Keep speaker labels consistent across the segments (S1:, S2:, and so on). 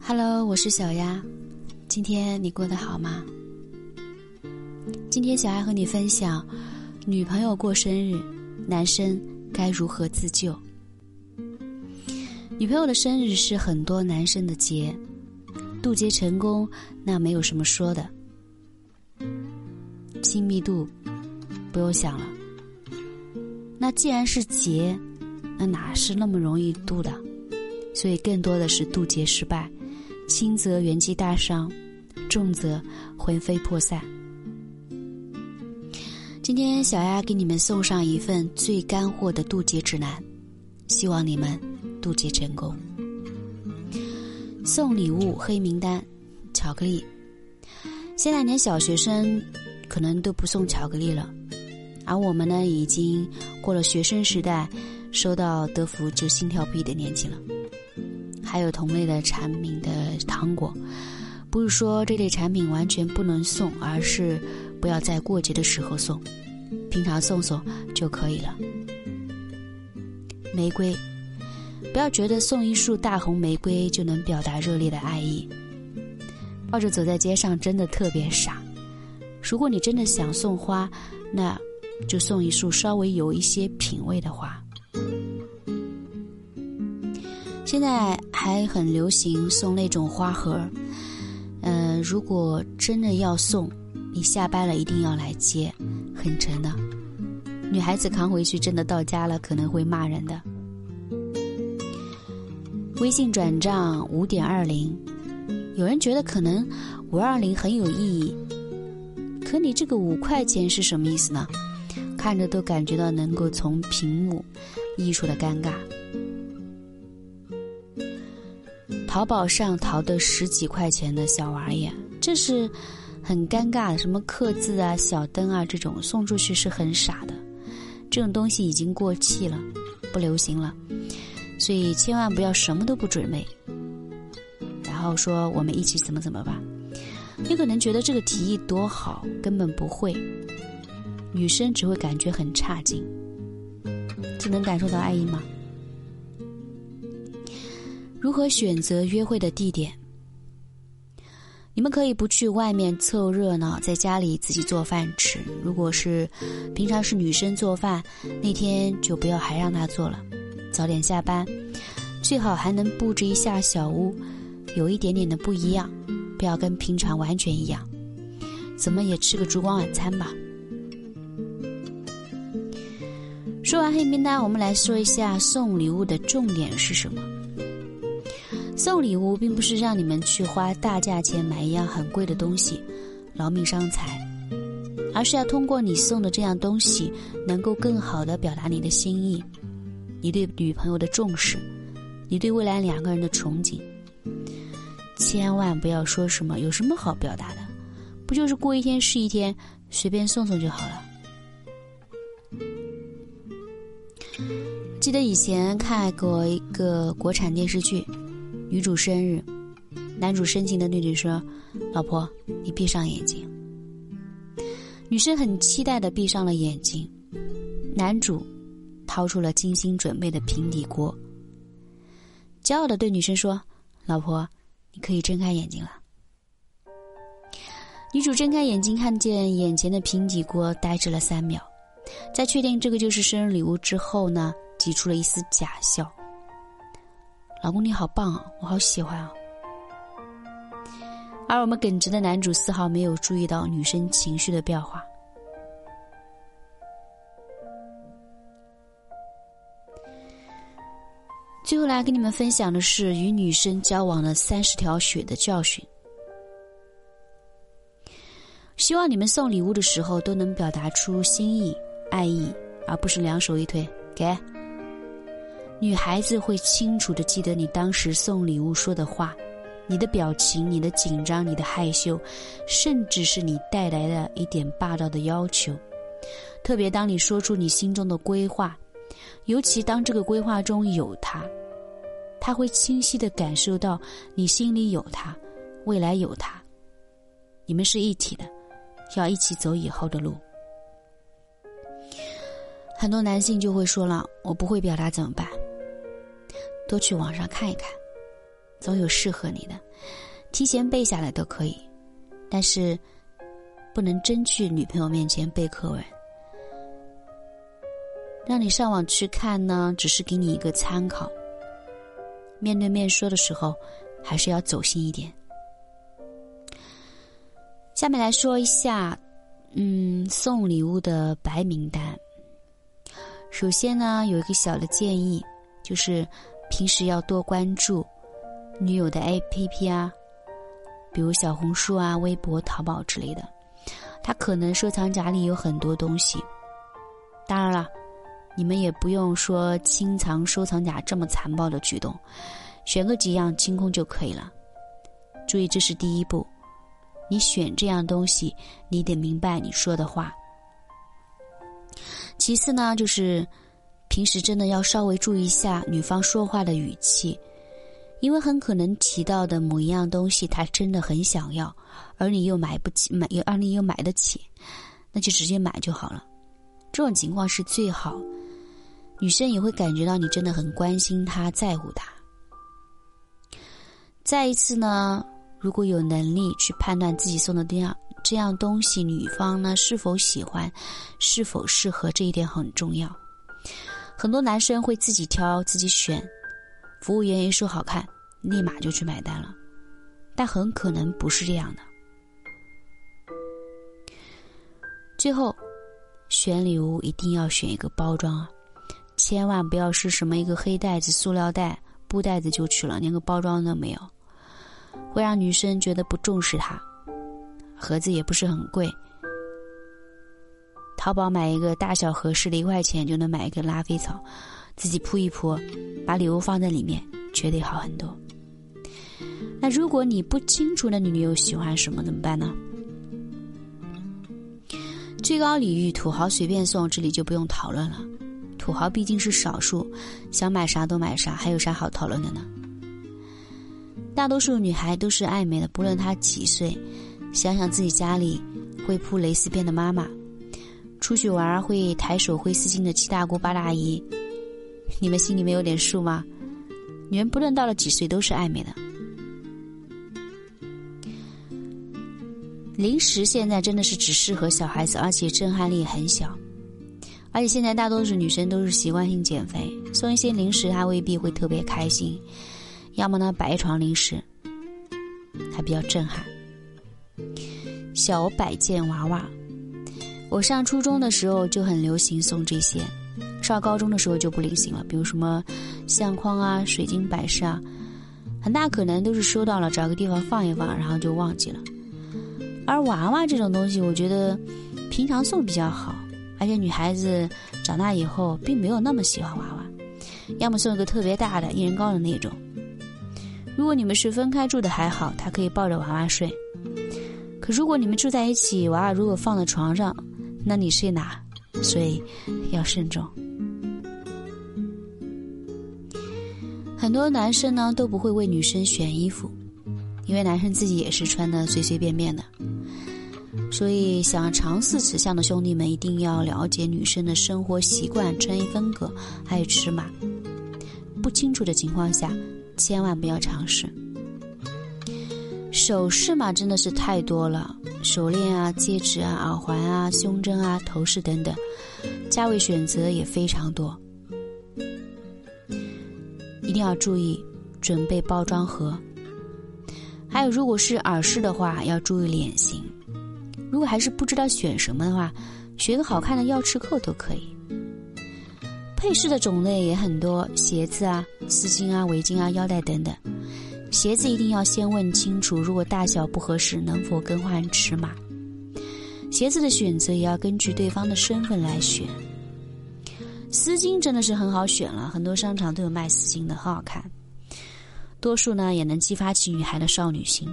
S1: Hello，我是小丫，今天你过得好吗？今天小丫和你分享，女朋友过生日，男生该如何自救？女朋友的生日是很多男生的节，渡劫成功那没有什么说的，亲密度不用想了。那既然是劫，那哪是那么容易渡的？所以更多的是渡劫失败。轻则元气大伤，重则魂飞魄散。今天小丫给你们送上一份最干货的渡劫指南，希望你们渡劫成功。送礼物黑名单，巧克力。现在连小学生可能都不送巧克力了，而我们呢，已经过了学生时代，收到德芙就心跳不已的年纪了。还有同类的产品的糖果，不是说这类产品完全不能送，而是不要在过节的时候送，平常送送就可以了。玫瑰，不要觉得送一束大红玫瑰就能表达热烈的爱意，抱着走在街上真的特别傻。如果你真的想送花，那就送一束稍微有一些品味的花。现在还很流行送那种花盒，嗯，如果真的要送，你下班了一定要来接，很沉的。女孩子扛回去，真的到家了可能会骂人的。微信转账五点二零，有人觉得可能五二零很有意义，可你这个五块钱是什么意思呢？看着都感觉到能够从屏幕溢出的尴尬。淘宝上淘的十几块钱的小玩意，这是很尴尬的。什么刻字啊、小灯啊这种送出去是很傻的。这种东西已经过气了，不流行了，所以千万不要什么都不准备，然后说我们一起怎么怎么吧。你可能觉得这个提议多好，根本不会。女生只会感觉很差劲，这能感受到爱意吗？如何选择约会的地点？你们可以不去外面凑热闹，在家里自己做饭吃。如果是平常是女生做饭，那天就不要还让她做了，早点下班，最好还能布置一下小屋，有一点点的不一样，不要跟平常完全一样。怎么也吃个烛光晚餐吧。说完黑名单，我们来说一下送礼物的重点是什么。送礼物并不是让你们去花大价钱买一样很贵的东西，劳命伤财，而是要通过你送的这样东西，能够更好的表达你的心意，你对女朋友的重视，你对未来两个人的憧憬。千万不要说什么有什么好表达的，不就是过一天是一天，随便送送就好了。记得以前看过一个国产电视剧。女主生日，男主深情的对女说：“老婆，你闭上眼睛。”女生很期待的闭上了眼睛。男主掏出了精心准备的平底锅，骄傲的对女生说：“老婆，你可以睁开眼睛了。”女主睁开眼睛，看见眼前的平底锅，呆滞了三秒，在确定这个就是生日礼物之后呢，挤出了一丝假笑。老公你好棒啊，我好喜欢啊！而我们耿直的男主丝毫没有注意到女生情绪的变化。最后来跟你们分享的是与女生交往了三十条血的教训。希望你们送礼物的时候都能表达出心意、爱意，而不是两手一推给。女孩子会清楚的记得你当时送礼物说的话，你的表情、你的紧张、你的害羞，甚至是你带来的一点霸道的要求。特别当你说出你心中的规划，尤其当这个规划中有他，他会清晰的感受到你心里有他，未来有他，你们是一体的，要一起走以后的路。很多男性就会说了：“我不会表达怎么办？”多去网上看一看，总有适合你的，提前背下来都可以，但是不能真去女朋友面前背课文。让你上网去看呢，只是给你一个参考。面对面说的时候，还是要走心一点。下面来说一下，嗯，送礼物的白名单。首先呢，有一个小的建议，就是平时要多关注女友的 APP 啊，比如小红书啊、微博、淘宝之类的，她可能收藏夹里有很多东西。当然了，你们也不用说清藏收藏夹这么残暴的举动，选个几样清空就可以了。注意，这是第一步。你选这样东西，你得明白你说的话。其次呢，就是平时真的要稍微注意一下女方说话的语气，因为很可能提到的某一样东西，她真的很想要，而你又买不起，买又而你又买得起，那就直接买就好了。这种情况是最好，女生也会感觉到你真的很关心她，在乎她。再一次呢。如果有能力去判断自己送的这样这样东西，女方呢是否喜欢，是否适合，这一点很重要。很多男生会自己挑自己选，服务员一说好看，立马就去买单了，但很可能不是这样的。最后，选礼物一定要选一个包装啊，千万不要是什么一个黑袋子、塑料袋、布袋子就去了，连个包装都没有。会让女生觉得不重视她，盒子也不是很贵，淘宝买一个大小合适的，一块钱就能买一个拉菲草，自己铺一铺，把礼物放在里面，绝对好很多。那如果你不清楚那女友喜欢什么怎么办呢？最高礼遇土豪随便送，这里就不用讨论了，土豪毕竟是少数，想买啥都买啥，还有啥好讨论的呢？大多数女孩都是爱美的，不论她几岁。想想自己家里会铺蕾丝边的妈妈，出去玩会抬手挥丝巾的七大姑八大姨，你们心里面有点数吗？女人不论到了几岁都是爱美的。零食现在真的是只适合小孩子，而且震撼力很小。而且现在大多数女生都是习惯性减肥，送一些零食她未必会特别开心。要么呢，摆一床零食，还比较震撼。小摆件娃娃，我上初中的时候就很流行送这些，上高中的时候就不流行了。比如什么相框啊、水晶摆饰啊，很大可能都是收到了，找个地方放一放，然后就忘记了。而娃娃这种东西，我觉得平常送比较好，而且女孩子长大以后并没有那么喜欢娃娃，要么送一个特别大的、一人高的那种。如果你们是分开住的还好，他可以抱着娃娃睡。可如果你们住在一起，娃娃如果放在床上，那你睡哪？所以要慎重。很多男生呢都不会为女生选衣服，因为男生自己也是穿的随随便便的。所以想尝试此项的兄弟们一定要了解女生的生活习惯、穿衣风格还有尺码。不清楚的情况下。千万不要尝试。首饰嘛，真的是太多了，手链啊、戒指啊、耳环啊、胸针啊、头饰等等，价位选择也非常多，一定要注意准备包装盒。还有，如果是耳饰的话，要注意脸型。如果还是不知道选什么的话，选个好看的钥匙扣都可以。配饰的种类也很多，鞋子啊、丝巾啊、围巾啊、腰带等等。鞋子一定要先问清楚，如果大小不合适，能否更换尺码。鞋子的选择也要根据对方的身份来选。丝巾真的是很好选了，很多商场都有卖丝巾的，很好看。多数呢也能激发起女孩的少女心。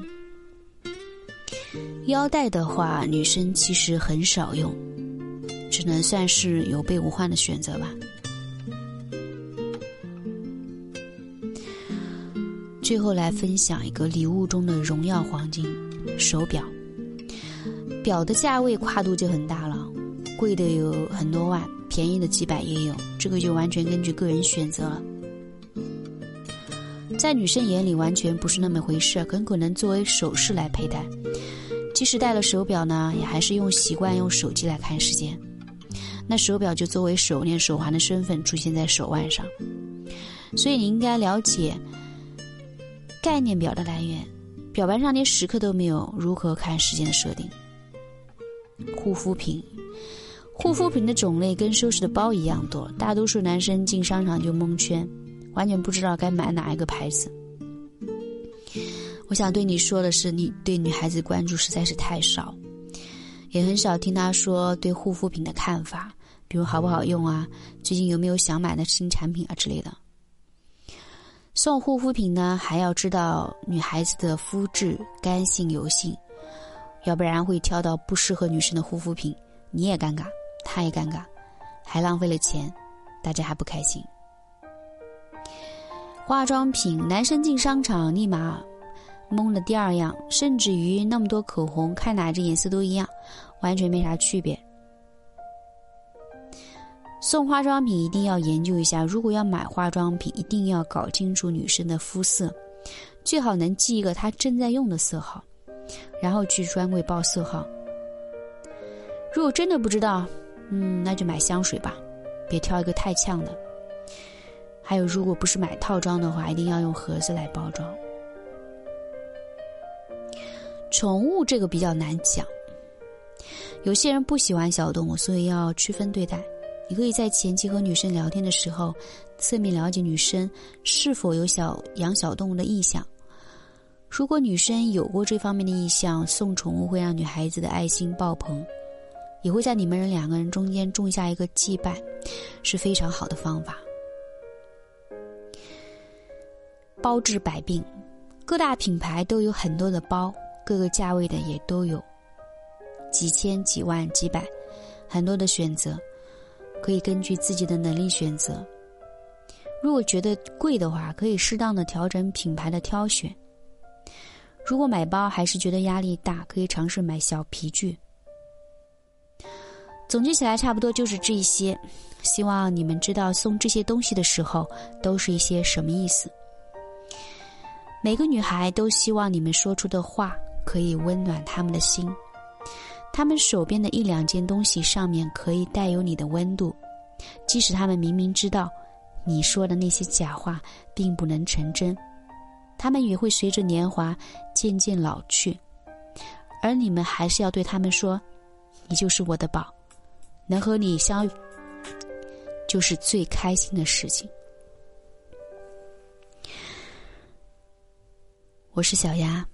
S1: 腰带的话，女生其实很少用，只能算是有备无患的选择吧。最后来分享一个礼物中的荣耀黄金手表，表的价位跨度就很大了，贵的有很多万，便宜的几百也有，这个就完全根据个人选择了。在女生眼里完全不是那么回事，很可能作为首饰来佩戴。即使戴了手表呢，也还是用习惯用手机来看时间。那手表就作为手链、手环的身份出现在手腕上。所以你应该了解概念表的来源。表盘上连时刻都没有如何看时间的设定。护肤品，护肤品的种类跟收拾的包一样多，大多数男生进商场就蒙圈，完全不知道该买哪一个牌子。我想对你说的是，你对女孩子关注实在是太少，也很少听她说对护肤品的看法，比如好不好用啊，最近有没有想买的新产品啊之类的。送护肤品呢，还要知道女孩子的肤质干性油性，要不然会挑到不适合女生的护肤品，你也尴尬，他也尴尬，还浪费了钱，大家还不开心。化妆品，男生进商场立马懵了第二样，甚至于那么多口红，看哪只颜色都一样，完全没啥区别。送化妆品一定要研究一下，如果要买化妆品，一定要搞清楚女生的肤色，最好能记一个她正在用的色号，然后去专柜报色号。如果真的不知道，嗯，那就买香水吧，别挑一个太呛的。还有，如果不是买套装的话，一定要用盒子来包装。宠物这个比较难讲，有些人不喜欢小动物，所以要区分对待。你可以在前期和女生聊天的时候，侧面了解女生是否有小养小动物的意向。如果女生有过这方面的意向，送宠物会让女孩子的爱心爆棚，也会在你们人两个人中间种下一个羁绊，是非常好的方法。包治百病，各大品牌都有很多的包，各个价位的也都有，几千、几万、几百，很多的选择。可以根据自己的能力选择。如果觉得贵的话，可以适当的调整品牌的挑选。如果买包还是觉得压力大，可以尝试买小皮具。总结起来，差不多就是这些。希望你们知道送这些东西的时候都是一些什么意思。每个女孩都希望你们说出的话可以温暖她们的心。他们手边的一两件东西上面可以带有你的温度，即使他们明明知道你说的那些假话并不能成真，他们也会随着年华渐渐老去，而你们还是要对他们说：“你就是我的宝，能和你相遇就是最开心的事情。”我是小丫。